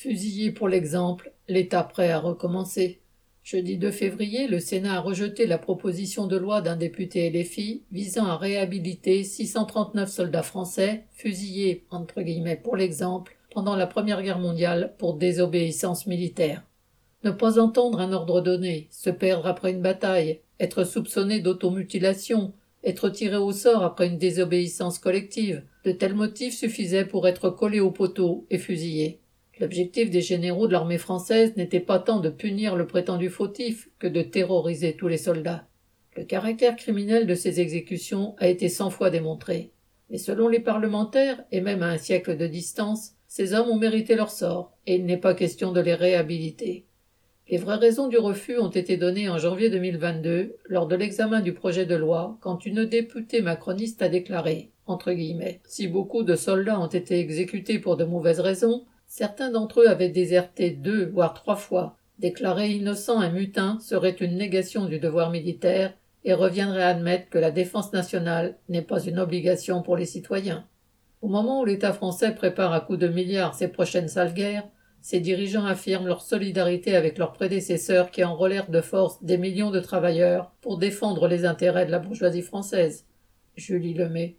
Fusillé pour l'exemple, l'État prêt à recommencer. Jeudi 2 février, le Sénat a rejeté la proposition de loi d'un député LFI visant à réhabiliter 639 soldats français fusillés, entre guillemets, pour l'exemple, pendant la Première Guerre mondiale pour désobéissance militaire. Ne pas entendre un ordre donné, se perdre après une bataille, être soupçonné d'automutilation, être tiré au sort après une désobéissance collective, de tels motifs suffisaient pour être collé au poteau et fusillé. L'objectif des généraux de l'armée française n'était pas tant de punir le prétendu fautif que de terroriser tous les soldats. Le caractère criminel de ces exécutions a été cent fois démontré. Mais selon les parlementaires, et même à un siècle de distance, ces hommes ont mérité leur sort, et il n'est pas question de les réhabiliter. Les vraies raisons du refus ont été données en janvier 2022 lors de l'examen du projet de loi quand une députée macroniste a déclaré entre guillemets, si beaucoup de soldats ont été exécutés pour de mauvaises raisons, certains d'entre eux avaient déserté deux voire trois fois. Déclarer innocent un mutin serait une négation du devoir militaire et reviendrait à admettre que la défense nationale n'est pas une obligation pour les citoyens. Au moment où l'État français prépare à coups de milliards ses prochaines sales guerres, ses dirigeants affirment leur solidarité avec leurs prédécesseurs qui enrôlèrent de force des millions de travailleurs pour défendre les intérêts de la bourgeoisie française. Julie Lemay.